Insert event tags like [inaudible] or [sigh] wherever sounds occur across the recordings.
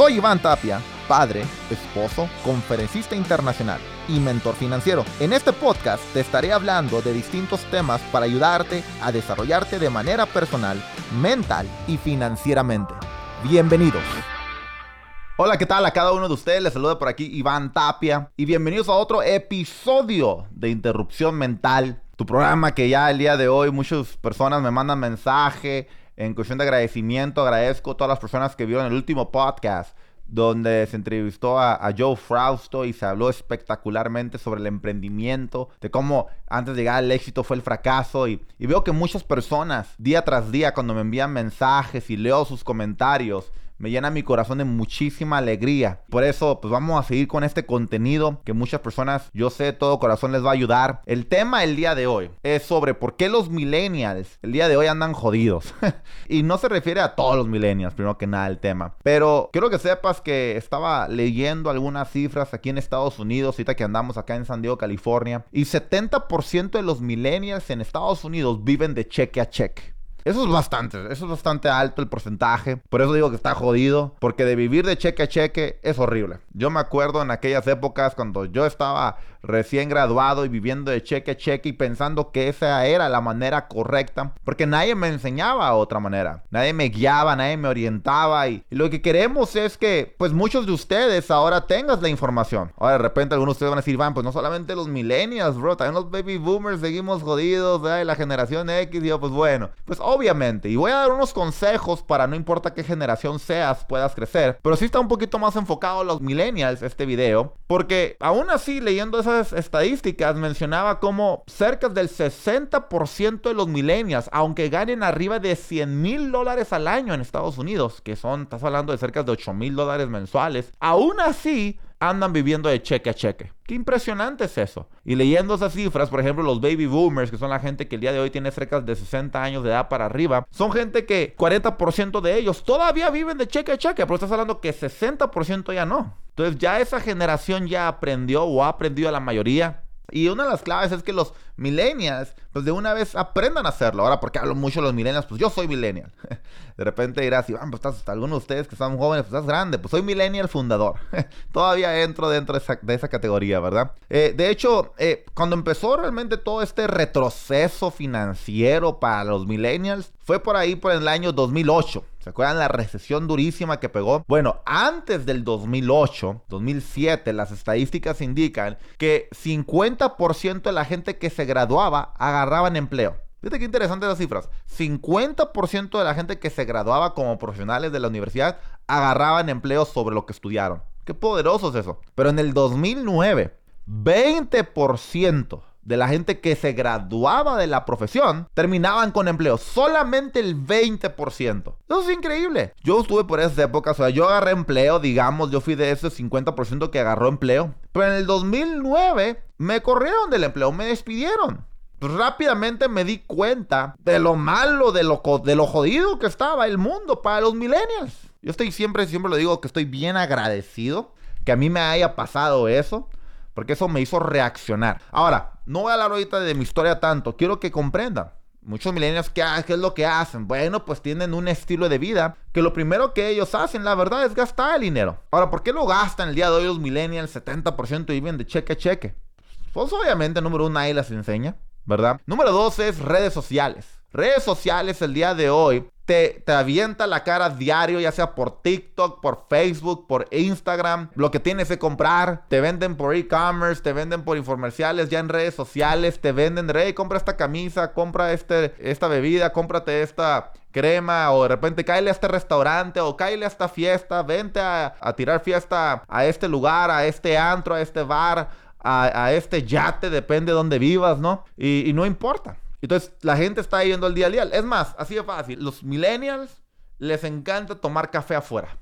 Soy Iván Tapia, padre, esposo, conferencista internacional y mentor financiero. En este podcast te estaré hablando de distintos temas para ayudarte a desarrollarte de manera personal, mental y financieramente. Bienvenidos. Hola, ¿qué tal? A cada uno de ustedes les saluda por aquí Iván Tapia y bienvenidos a otro episodio de Interrupción Mental, tu programa que ya el día de hoy muchas personas me mandan mensaje en cuestión de agradecimiento, agradezco a todas las personas que vieron el último podcast donde se entrevistó a, Joe Frausto y se habló espectacularmente sobre el emprendimiento, de cómo antes de llegar al éxito fue el fracaso. Y, y, veo que muchas personas, día tras día, cuando me envían mensajes y leo sus comentarios, me llena mi corazón de muchísima alegría. Por eso, pues vamos a seguir con este contenido que muchas personas, yo sé, todo corazón les va a ayudar. El tema del día de hoy es sobre por qué los millennials el día de hoy andan jodidos. [laughs] y no se refiere a todos los millennials, primero que nada el tema. Pero quiero que sepas que estaba leyendo algunas cifras aquí en Estados Unidos, ahorita que andamos acá en San Diego, California, y 70% de los millennials en Estados Unidos viven de cheque a cheque. Eso es bastante, eso es bastante alto el porcentaje. Por eso digo que está jodido, porque de vivir de cheque a cheque es horrible. Yo me acuerdo en aquellas épocas cuando yo estaba recién graduado y viviendo de cheque a cheque y pensando que esa era la manera correcta, porque nadie me enseñaba otra manera, nadie me guiaba, nadie me orientaba y, lo que queremos es que pues muchos de ustedes ahora tengas la información. Ahora de repente algunos de ustedes van a decir, van, pues no solamente los millennials, bro, también los baby boomers seguimos jodidos, ¿verdad? la generación X, y yo pues bueno, pues obviamente, y voy a dar unos consejos para no importa qué generación seas, puedas crecer, pero sí está un poquito más enfocado a los millennials este video, porque aún así leyendo estadísticas mencionaba como cerca del 60% de los millennials, aunque ganen arriba de 100 mil dólares al año en Estados Unidos, que son, estás hablando de cerca de 8 mil dólares mensuales, aún así andan viviendo de cheque a cheque. Qué impresionante es eso. Y leyendo esas cifras, por ejemplo, los baby boomers, que son la gente que el día de hoy tiene cerca de 60 años de edad para arriba, son gente que 40% de ellos todavía viven de cheque a cheque, pero estás hablando que 60% ya no. Entonces ya esa generación ya aprendió o ha aprendido a la mayoría y una de las claves es que los millennials, pues de una vez aprendan a hacerlo. Ahora, porque hablo mucho de los millennials, pues yo soy millennial. [laughs] De repente dirás, Iván, pues estás, algunos de ustedes que son jóvenes, pues estás grande. Pues soy millennial fundador. [laughs] Todavía entro dentro de esa, categoría, ¿verdad? Eh, de hecho, eh, cuando empezó realmente todo este retroceso financiero para los millennials, fue por ahí por el año 2008. ¿Se acuerdan la recesión durísima que pegó? Bueno, antes del 2008, 2007, las estadísticas indican que 50% de la gente que se graduaba agarraban empleo. Fíjate qué interesante las cifras. 50% de la gente que se graduaba como profesionales de la universidad agarraban empleo sobre lo que estudiaron. Qué poderoso es eso. Pero en el 2009, 20% de la gente que se graduaba de la profesión terminaban con empleo. Solamente el 20%. Eso es increíble. Yo estuve por esas épocas, o sea, yo agarré empleo, digamos, yo fui de ese 50% que agarró empleo. Pero en el 2009 me corrieron del empleo, me despidieron. Pues rápidamente me di cuenta de lo malo, de lo, de lo jodido que estaba el mundo para los millennials. Yo estoy siempre, siempre lo digo, que estoy bien agradecido que a mí me haya pasado eso porque eso me hizo reaccionar. Ahora, no voy a hablar ahorita de mi historia tanto, quiero que comprendan. Muchos millennials, ¿qué, ¿qué, es lo que hacen? Bueno, pues tienen un estilo de vida que lo primero que ellos hacen, la verdad, es gastar el dinero. Ahora, ¿por qué lo gastan el día de hoy los millennials? 70% viven de cheque a cheque. Pues obviamente, número uno, ahí las enseña, ¿verdad? Número dos es redes sociales. Redes sociales el día de hoy te, avienta la cara diario, ya sea por TikTok, por Facebook, por Instagram. Lo que tienes que comprar, te venden por e-commerce, te venden por infomerciales, ya en redes sociales, te venden, rey, compra esta camisa, compra este, esta bebida, cómprate esta crema o de repente cáele a este restaurante o cáele a esta fiesta, vente a, tirar fiesta a este lugar, a este antro, a este bar, a, este yate, depende de donde vivas, ¿no? y no importa. Entonces la gente está yendo al día a día. Es más, así de fácil. Los millennials les encanta tomar café afuera.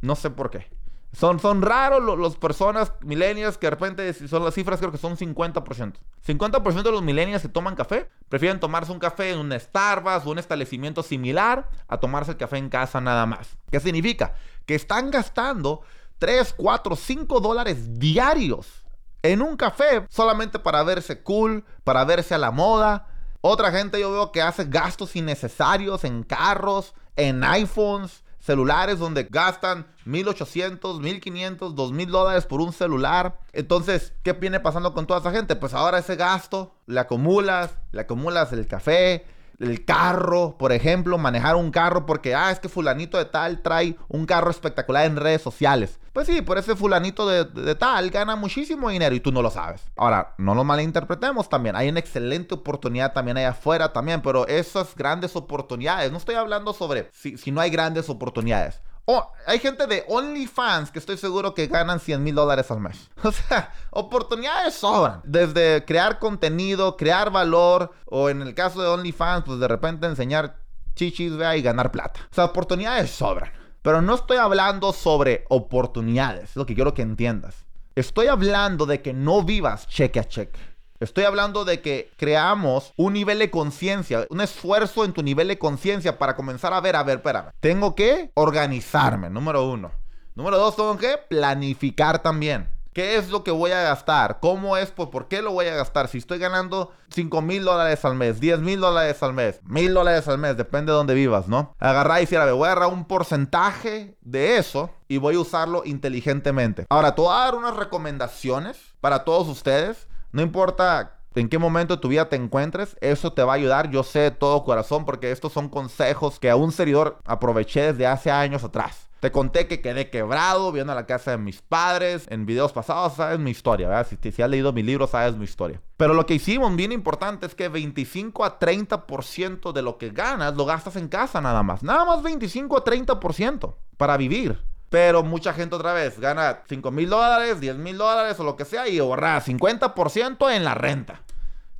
No sé por qué. Son, son raros los, los, personas millennials que de repente son las cifras, creo que son 50%. 50% de los millennials que toman café prefieren tomarse un café en un Starbucks o un establecimiento similar a tomarse el café en casa nada más. ¿Qué significa? Que están gastando 3, 4, 5 dólares diarios en un café solamente para verse cool, para verse a la moda, otra gente yo veo que hace gastos innecesarios en carros, en iPhones, celulares donde gastan 1800, 1500, 2000 dólares por un celular. Entonces, ¿qué viene pasando con toda esa gente? Pues ahora ese gasto le acumulas, le acumulas el café, el carro, por ejemplo, manejar un carro porque, ah, es que fulanito de tal trae un carro espectacular en redes sociales. Pues sí, por ese fulanito de, tal gana muchísimo dinero y tú no lo sabes. Ahora, no lo malinterpretemos también. Hay una excelente oportunidad también allá afuera también, pero esas grandes oportunidades, no estoy hablando sobre si, si no hay grandes oportunidades. Oh, hay gente de OnlyFans que estoy seguro que ganan 100 mil dólares al mes. [laughs] O sea, oportunidades sobran. Desde crear contenido, crear valor, o en el caso de OnlyFans, pues de repente enseñar chichis vea, y ganar plata. O sea, oportunidades sobran. Pero no estoy hablando sobre oportunidades, es lo que quiero que entiendas. Estoy hablando de que no vivas cheque a cheque. Estoy hablando de que creamos un nivel de conciencia, un esfuerzo en tu nivel de conciencia para comenzar a ver, a ver, espérame. Tengo que organizarme, número uno. Número dos, tengo que planificar también. ¿Qué es lo que voy a gastar? ¿Cómo es? Pues, ¿Por qué lo voy a gastar? Si estoy ganando 5 mil dólares al mes, 10 mil dólares al mes, mil dólares al mes, depende de dónde vivas, ¿no? Agarrar y decir, a ver, voy a agarrar un porcentaje de eso y voy a usarlo inteligentemente. Ahora, te voy a dar unas recomendaciones para todos ustedes no importa en qué momento de tu vida te encuentres, eso te va a ayudar, yo sé de todo corazón, porque estos son consejos que a un servidor aproveché desde hace años atrás. Te conté que quedé quebrado viendo la casa de mis padres. En videos pasados sabes mi historia, ¿verdad? Si, si has leído mi libro, sabes mi historia. Pero lo que hicimos bien importante es que 25 a 30% de lo que ganas lo gastas en casa nada más. Nada más 25 a 30% para vivir. Pero mucha gente otra vez gana 5 mil dólares, 10 mil dólares o lo que sea y ahorra 50% en la renta.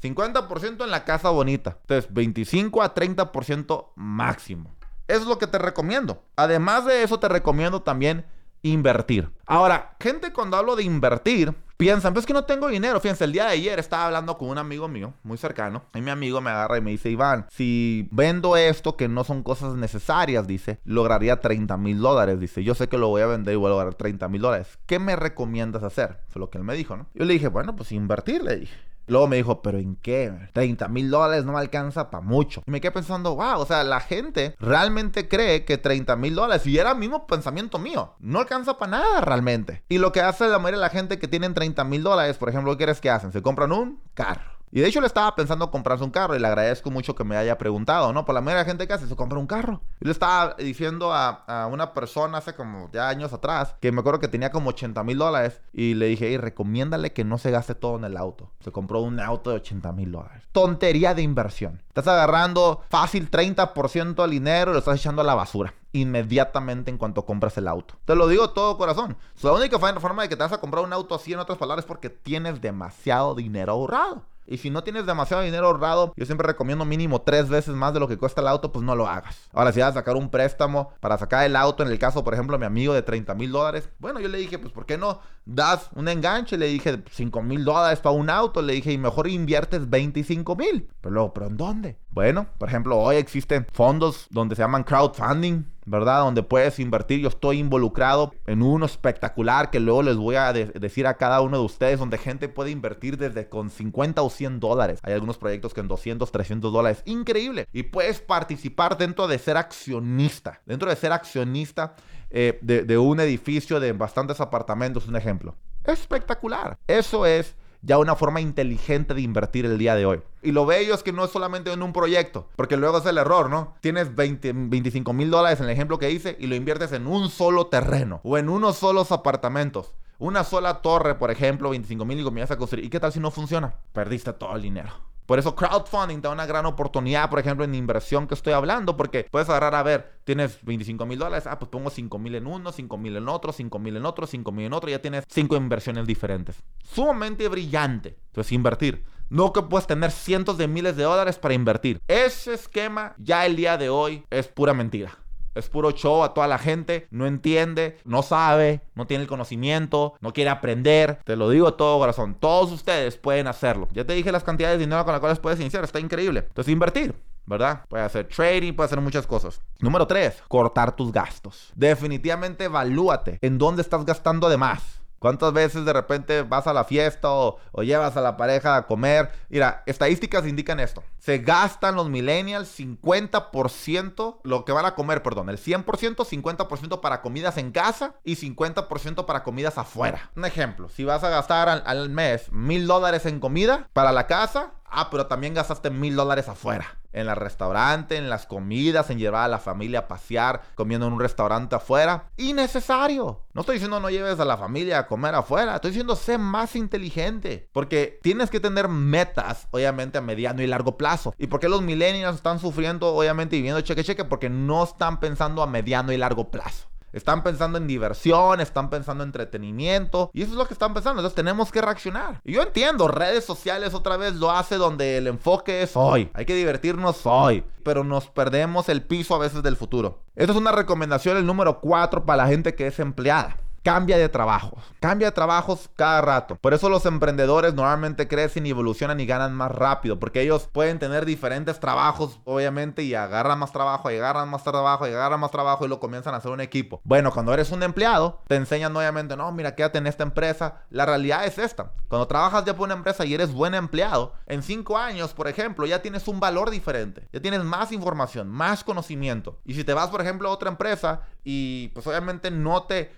50% en la casa bonita. Entonces, 25 a 30% máximo. Eso es lo que te recomiendo. Además de eso, te recomiendo también invertir. Ahora, gente cuando hablo de invertir, piensan, pues que no tengo dinero. Fíjense, el día de ayer estaba hablando con un amigo mío, muy cercano, y mi amigo me agarra y me dice, Iván, si vendo esto que no son cosas necesarias, dice, lograría 30 mil dólares. Dice, yo sé que lo voy a vender y voy a lograr 30 mil dólares. ¿Qué me recomiendas hacer? Fue lo que él me dijo, ¿no? Yo le dije, bueno, pues invertir, le dije. Luego me dijo, ¿pero en qué? 30 mil dólares no me alcanza para mucho. Y me quedé pensando, wow, o sea, la gente realmente cree que 30 mil dólares, y era el mismo pensamiento mío, no alcanza para nada realmente. Y lo que hace la mayoría de la gente que tienen 30 mil dólares, por ejemplo, ¿qué crees que hacen? Se compran un carro. Y de hecho le estaba pensando comprarse un carro y le agradezco mucho que me haya preguntado, ¿no? Por la mayoría de gente que hace se compra un carro. Le estaba diciendo a, una persona hace como ya años atrás que me acuerdo que tenía como 80 mil dólares y le dije, y recomiéndale que no se gaste todo en el auto. Se compró un auto de 80 mil dólares. Tontería de inversión. Estás agarrando fácil 30% del dinero y lo estás echando a la basura inmediatamente en cuanto compras el auto. Te lo digo todo corazón. La única forma de que te vas a comprar un auto así, en otras palabras, es porque tienes demasiado dinero ahorrado. Y si no tienes demasiado dinero ahorrado, yo siempre recomiendo mínimo tres veces más de lo que cuesta el auto, pues no lo hagas. Ahora, si vas a sacar un préstamo para sacar el auto, en el caso, por ejemplo, mi amigo de 30 mil dólares, bueno, yo le dije, pues, ¿por qué no das un enganche? Le dije, 5 mil dólares para un auto. Le dije, y mejor inviertes 25 mil. Pero luego, ¿pero en dónde? Bueno, por ejemplo, hoy existen fondos donde se llaman crowdfunding ¿verdad? Donde puedes invertir. Yo estoy involucrado en uno espectacular que luego les voy a decir a cada uno de ustedes, donde gente puede invertir desde con 50 o 100 dólares. Hay algunos proyectos que en 200, 300 dólares. Increíble. Y puedes participar dentro de ser accionista. Dentro de ser accionista eh, de, un edificio de bastantes apartamentos, un ejemplo. Espectacular. Eso es ya una forma inteligente de invertir el día de hoy. Y lo bello es que no es solamente en un proyecto, porque luego es el error, ¿no? Tienes 20, 25 mil dólares en el ejemplo que hice y lo inviertes en un solo terreno o en unos solos apartamentos. Una sola torre, por ejemplo, 25 mil y comienzas a construir. ¿Y qué tal si no funciona? Perdiste todo el dinero. Por eso crowdfunding da una gran oportunidad, por ejemplo, en inversión que estoy hablando, porque puedes agarrar, a ver, tienes 25 mil dólares, ah, pues pongo 5 mil en uno, 5 mil en otro, 5 mil en otro, 5 mil en otro, ya tienes 5 inversiones diferentes. Sumamente brillante. Entonces, invertir. No que puedes tener cientos de miles de dólares para invertir. Ese esquema ya el día de hoy es pura mentira. Es puro show a toda la gente, no entiende, no sabe, no tiene el conocimiento, no quiere aprender. Te lo digo todo corazón, todos ustedes pueden hacerlo. Ya te dije las cantidades de dinero con las cuales puedes iniciar, está increíble. Entonces invertir. ¿verdad? Puede hacer trading, puede hacer muchas cosas. Número 3, cortar tus gastos. Definitivamente evalúate en dónde estás gastando de más. ¿Cuántas veces de repente vas a la fiesta o, llevas a la pareja a comer? Mira, estadísticas indican esto. Se gastan los millennials 50% lo que van a comer, perdón, el 100%, 50% para comidas en casa y 50% para comidas afuera. Un ejemplo, si vas a gastar al, al mes mil dólares en comida para la casa, Ah, pero también gastaste mil dólares afuera. En el restaurante, en las comidas, en llevar a la familia a pasear, comiendo en un restaurante afuera. Innecesario. No estoy diciendo no lleves a la familia a comer afuera. Estoy diciendo sé más inteligente. Porque tienes que tener metas, obviamente, a mediano y largo plazo. ¿Y por qué los millennials están sufriendo, obviamente, viviendo cheque cheque? Porque no están pensando a mediano y largo plazo. Están pensando en diversión, están pensando en entretenimiento. Y eso es lo que están pensando. Entonces tenemos que reaccionar. Y yo entiendo, redes sociales otra vez lo hace donde el enfoque es hoy. Hay que divertirnos hoy. Pero nos perdemos el piso a veces del futuro. Esta es una recomendación, el número 4 para la gente que es empleada cambia de trabajo. Cambia de trabajos cada rato. Por eso los emprendedores normalmente crecen y evolucionan y ganan más rápido. Porque ellos pueden tener diferentes trabajos, obviamente, y agarran más trabajo, y agarran más trabajo, y agarran más trabajo y lo comienzan a hacer un equipo. Bueno, cuando eres un empleado, te enseñan obviamente, no, mira, quédate en esta empresa. La realidad es esta. Cuando trabajas ya por una empresa y eres buen empleado, en cinco años, por ejemplo, ya tienes un valor diferente. Ya tienes más información, más conocimiento. Y si te vas, por ejemplo, a otra empresa y pues obviamente no te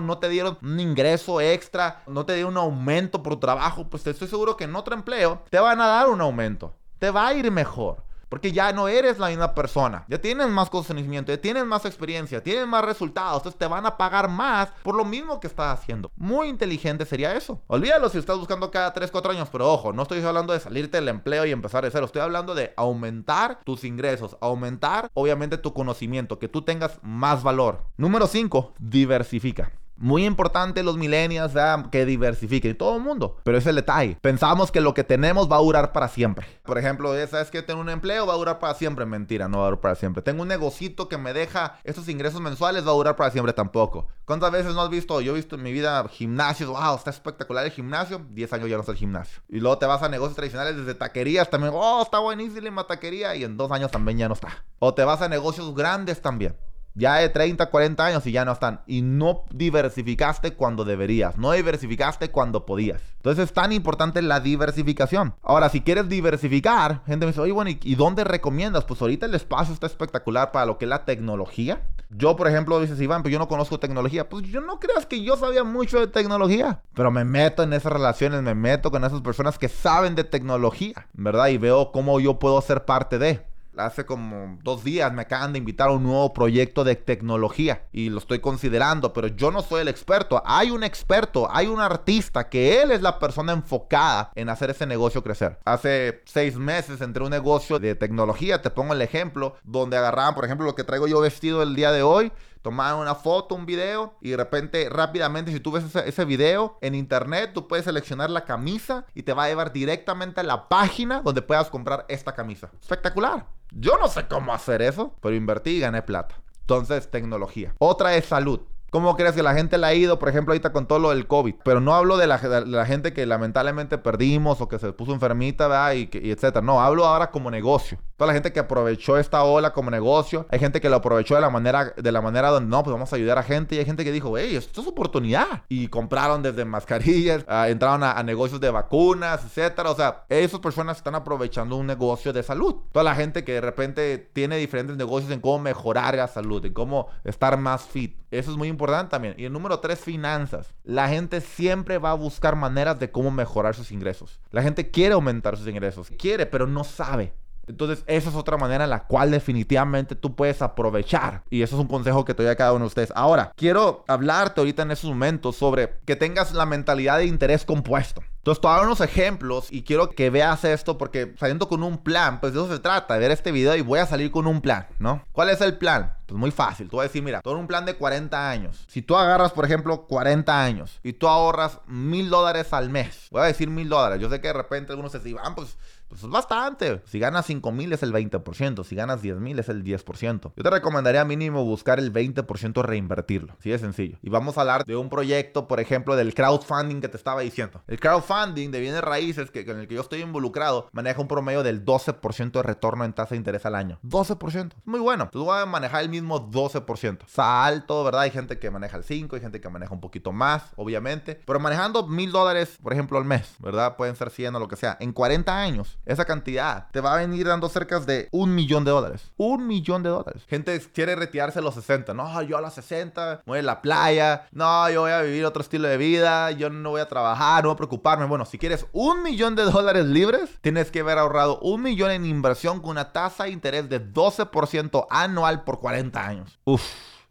no te dieron un ingreso extra, no te dieron un aumento por trabajo, pues te estoy seguro que en otro empleo te van a dar un aumento, te va a ir mejor. Porque ya no eres la misma persona. Ya tienes más conocimiento, ya tienes más experiencia, tienes más resultados. Entonces te van a pagar más por lo mismo que estás haciendo. Muy inteligente sería eso. Olvídalo si estás buscando cada 3, 4 años. Pero ojo, no estoy hablando de salirte del empleo y empezar de cero. Estoy hablando de aumentar tus ingresos. Aumentar, obviamente, tu conocimiento. Que tú tengas más valor. Número 5, diversifica. Muy importante los millennials que diversifiquen todo el mundo, pero es el detalle. Pensamos que lo que tenemos va a durar para siempre. Por ejemplo, ¿sabes que tengo un empleo? Va a durar para siempre. Mentira, no va a durar para siempre. Tengo un negocito que me deja estos ingresos mensuales, va a durar para siempre tampoco. ¿Cuántas veces no has visto? Yo he visto en mi vida gimnasios, wow, está espectacular el gimnasio. 10 años ya no está el gimnasio. Y luego te vas a negocios tradicionales desde taquerías también, oh, está buenísima taquería y en dos años también ya no está. O te vas a negocios grandes también ya de 30, 40 años y ya no están. Y no diversificaste cuando deberías. No diversificaste cuando podías. Entonces es tan importante la diversificación. Ahora, si quieres diversificar, gente me dice, oye, bueno, ¿y, dónde recomiendas? Pues ahorita el espacio está espectacular para lo que es la tecnología. Yo, por ejemplo, dices, Iván, pues yo no conozco tecnología. Pues yo no creas que yo sabía mucho de tecnología. Pero me meto en esas relaciones, me meto con esas personas que saben de tecnología, ¿verdad? Y veo cómo yo puedo ser parte de hace como dos días me acaban de invitar a un nuevo proyecto de tecnología y lo estoy considerando, pero yo no soy el experto. Hay un experto, hay un artista que él es la persona enfocada en hacer ese negocio crecer. Hace seis meses entré un negocio de tecnología, te pongo el ejemplo, donde agarraban, por ejemplo, lo que traigo yo vestido el día de hoy tomaban una foto, un video y de repente rápidamente si tú ves ese, ese, video en internet tú puedes seleccionar la camisa y te va a llevar directamente a la página donde puedas comprar esta camisa. Espectacular. Yo no sé cómo hacer eso, pero invertí y gané plata. Entonces, tecnología. Otra es salud. ¿Cómo crees que la gente le ha ido, por ejemplo, ahorita con todo lo del COVID? Pero no hablo de la, gente que lamentablemente perdimos o que se puso enfermita, ¿verdad? Y, y, etcétera. No, hablo ahora como negocio. Toda la gente que aprovechó esta ola como negocio. Hay gente que lo aprovechó de la manera, de la manera donde no, pues vamos a ayudar a gente. Y hay gente que dijo, hey, esto es oportunidad. Y compraron desde mascarillas, [laughs] ah, entraron a, negocios de vacunas, etcétera. O sea, esas personas están aprovechando un negocio de salud. Toda la gente que de repente tiene diferentes negocios en cómo mejorar la salud, en cómo estar más fit. Eso es muy importante también. Y el número tres, finanzas. La gente siempre va a buscar maneras de cómo mejorar sus ingresos. La gente quiere aumentar sus ingresos. Quiere, pero no sabe. Entonces, esa es otra manera en la cual definitivamente tú puedes aprovechar. Y eso es un consejo que te doy a cada uno de ustedes. Ahora, quiero hablarte ahorita en estos momentos sobre que tengas la mentalidad de interés compuesto. Entonces, te dar unos ejemplos y quiero que veas esto porque saliendo con un plan, pues de eso se trata, de ver este video y voy a salir con un plan, ¿no? ¿Cuál es el plan? Pues muy fácil, tú vas a decir, mira, todo un plan de 40 años. Si tú agarras, por ejemplo, 40 años y tú ahorras mil dólares al mes, voy a decir mil dólares, yo sé que de repente algunos se dicen, ah, pues Pues es bastante. Si ganas 5 mil es el 20%, si ganas 10 mil es el 10%. Yo te recomendaría mínimo buscar el 20% reinvertirlo. Así de sencillo. Y vamos a hablar de un proyecto, por ejemplo, del crowdfunding que te estaba diciendo. El crowdfunding de bienes raíces que, con el que yo estoy involucrado maneja un promedio del 12% de retorno en tasa de interés al año. 12%. Muy bueno. Entonces voy a manejar el mismo 12%. Está alto, ¿verdad? Hay gente que maneja el 5, hay gente que maneja un poquito más, obviamente. Pero manejando mil dólares, por ejemplo, al mes, ¿verdad? Pueden ser 100 o lo que sea. En 40 años, esa cantidad te va a venir dando cerca de un millón de dólares. Un millón de dólares. Gente quiere retirarse a los 60. No, yo a los 60 voy a la playa. No, yo voy a vivir otro estilo de vida. Yo no voy a trabajar, no voy a preocuparme. Bueno, si quieres un millón de dólares libres, tienes que haber ahorrado un millón en inversión con una tasa de interés de 12% anual por 40 años. Uf.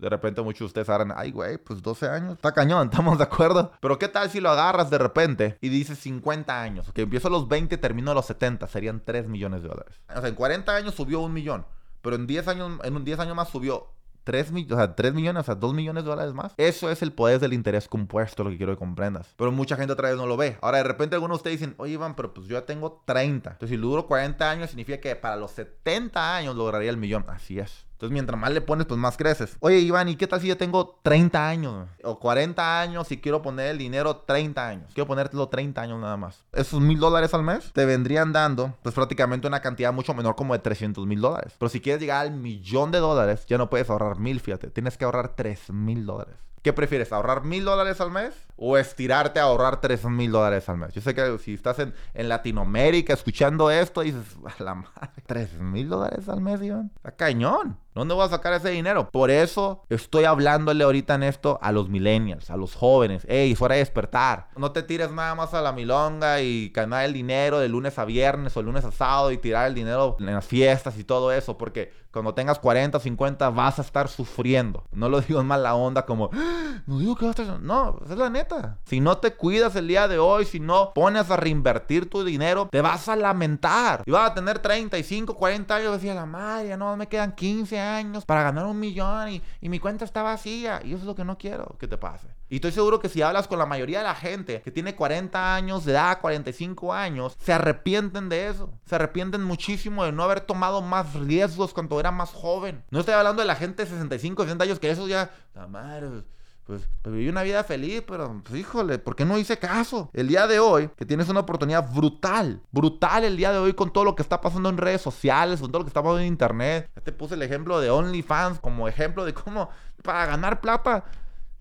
De repente muchos de ustedes harán, ay, güey, pues 12 años. Está cañón, [laughs] estamos de acuerdo. Pero ¿qué tal si lo agarras de repente y dices 50 años? Que empiezo a los 20 y termino a los 70. Serían 3 millones de dólares. O sea, en 40 años subió un millón. Pero en 10 años, en un 10 años más subió 3, o sea, 3 millones, o sea, 2 millones de dólares más. Eso es el poder del interés compuesto, lo que quiero que comprendas. Pero mucha gente otra vez no lo ve. Ahora, de repente algunos de ustedes dicen, oye, Iván, pero pues yo ya tengo 30. Entonces, si duro 40 años, significa que para los 70 años lograría el millón. Así es. Entonces, mientras más le pones, pues más creces. Oye, Iván, ¿y qué tal si yo tengo 30 años? O 40 años y quiero poner el dinero 30 años. Quiero ponértelo 30 años nada más. Esos mil dólares al mes te vendrían dando, pues prácticamente una cantidad mucho menor como de 300 mil dólares. Pero si quieres llegar al millón de dólares, ya no puedes ahorrar mil, fíjate. Tienes que ahorrar 3 mil dólares. ¿Qué prefieres? ¿Ahorrar mil dólares al mes? ¿O estirarte a ahorrar tres mil dólares al mes? Yo sé que si estás en, Latinoamérica escuchando esto, dices, a la madre, tres mil dólares al mes, Iván. Está cañón. ¿Dónde voy a sacar ese dinero? Por eso estoy hablándole ahorita en esto a los millennials, a los jóvenes. Ey, fuera de despertar. No te tires nada más a la milonga y ganar el dinero de lunes a viernes o de lunes a sábado y tirar el dinero en las fiestas y todo eso. Porque cuando tengas 40, 50 vas a estar sufriendo. No lo digo en mala onda como, [gasps] no digo que vas a estar... No, es la neta. Si no te cuidas el día de hoy, si no pones a reinvertir tu dinero, te vas a lamentar. Y vas a tener 35, 40 años decía, la madre, no, me quedan 15 años para ganar un millón y, y mi cuenta está vacía. Y eso es lo que no quiero que te pase. Y estoy seguro que si hablas con la mayoría de la gente que tiene 40 años de edad, 45 años, se arrepienten de eso. Se arrepienten muchísimo de no haber tomado más riesgos cuando era más joven. No estoy hablando de la gente de 65, 60 años, que eso ya... La madre, pues, pues, viví una vida feliz, pero pues, híjole, ¿por qué no hice caso? El día de hoy, que tienes una oportunidad brutal, brutal el día de hoy con todo lo que está pasando en redes sociales, con todo lo que está pasando en internet. Ya te puse el ejemplo de OnlyFans como ejemplo de cómo para ganar plata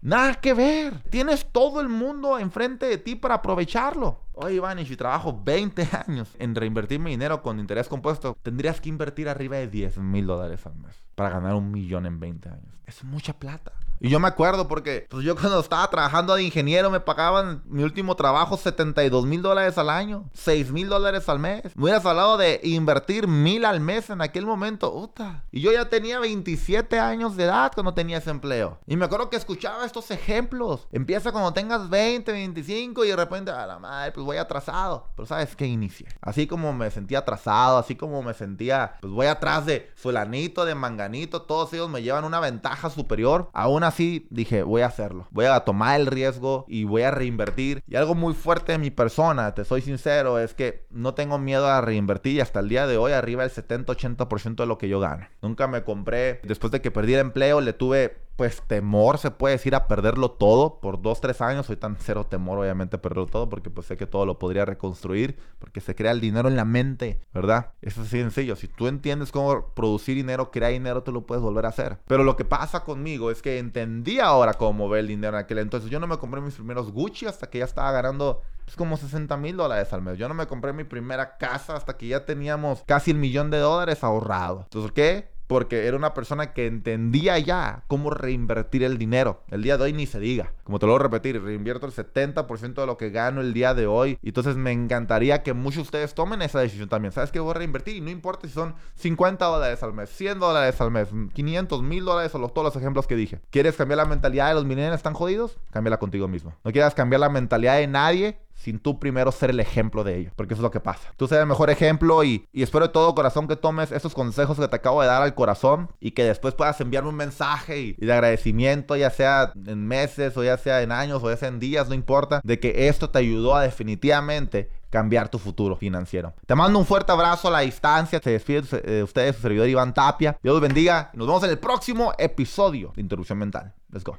Nada que ver. Tienes todo el mundo enfrente de ti para aprovecharlo. Oye, Iván, y si trabajo 20 [laughs] años en reinvertir mi dinero con interés compuesto, tendrías que invertir arriba de 10 mil dólares al mes para ganar un millón en 20 años. Es mucha plata. Y yo me acuerdo porque pues yo [laughs] cuando estaba trabajando de ingeniero me pagaban mi último trabajo 72 mil dólares al año, 6 mil dólares al mes. Me hubieras hablado de invertir mil al mes en aquel momento. Uta. Y yo ya tenía 27 años de edad cuando tenía ese empleo. Y me acuerdo que escuchaba estos ejemplos. Empieza cuando tengas 20, 25 y de repente, a la madre, pues voy atrasado. Pero sabes que inicié. Así como me sentía atrasado, así como me sentía, pues voy atrás de fulanito, de manganito, todos ellos me llevan una ventaja superior. Aún así dije, voy a hacerlo. Voy a tomar el riesgo y voy a reinvertir. Y algo muy fuerte de mi persona, te soy sincero, es que no tengo miedo a reinvertir y hasta el día de hoy arriba del 70-80% de lo que yo gano. Nunca me compré, después de que perdí el empleo, le tuve pues temor, se puede decir, a perderlo todo por dos, tres años. Soy tan cero temor, obviamente, a perderlo todo, porque pues sé que todo lo podría reconstruir, porque se crea el dinero en la mente, ¿verdad? Eso es así sencillo. Si tú entiendes cómo producir dinero, crear dinero, te lo puedes volver a hacer. Pero lo que pasa conmigo es que entendí ahora cómo mover el dinero en aquel entonces. Yo no me compré mis primeros Gucci hasta que ya estaba ganando pues, como 60 mil dólares al mes. Yo no me compré mi primera casa hasta que ya teníamos casi el millón de dólares ahorrado. Entonces, ¿qué? Porque era una persona que entendía ya cómo reinvertir el dinero. El día de hoy ni se diga. Como te lo voy a repetir, reinvierto el 70% de lo que gano el día de hoy. Entonces me encantaría que muchos de ustedes tomen esa decisión también. ¿Sabes qué voy a reinvertir? Y no importa si son 50 dólares al mes, 100 dólares al mes, 500, 1000 dólares o los, todos los ejemplos que dije. ¿Quieres cambiar la mentalidad de los millennials están jodidos? Cámbiala contigo mismo. No quieras cambiar la mentalidad de nadie sin tú primero ser el ejemplo de ello. Porque eso es lo que pasa. Tú seas el mejor ejemplo y, espero de todo corazón que tomes esos consejos que te acabo de dar al corazón y que después puedas enviarme un mensaje y, de agradecimiento, ya sea en meses o ya sea en años o ya sea en días, no importa, de que esto te ayudó a definitivamente cambiar tu futuro financiero. Te mando un fuerte abrazo a la distancia. Se despide de ustedes su servidor Iván Tapia. Dios los bendiga. Nos vemos en el próximo episodio de Interrupción Mental. Let's go.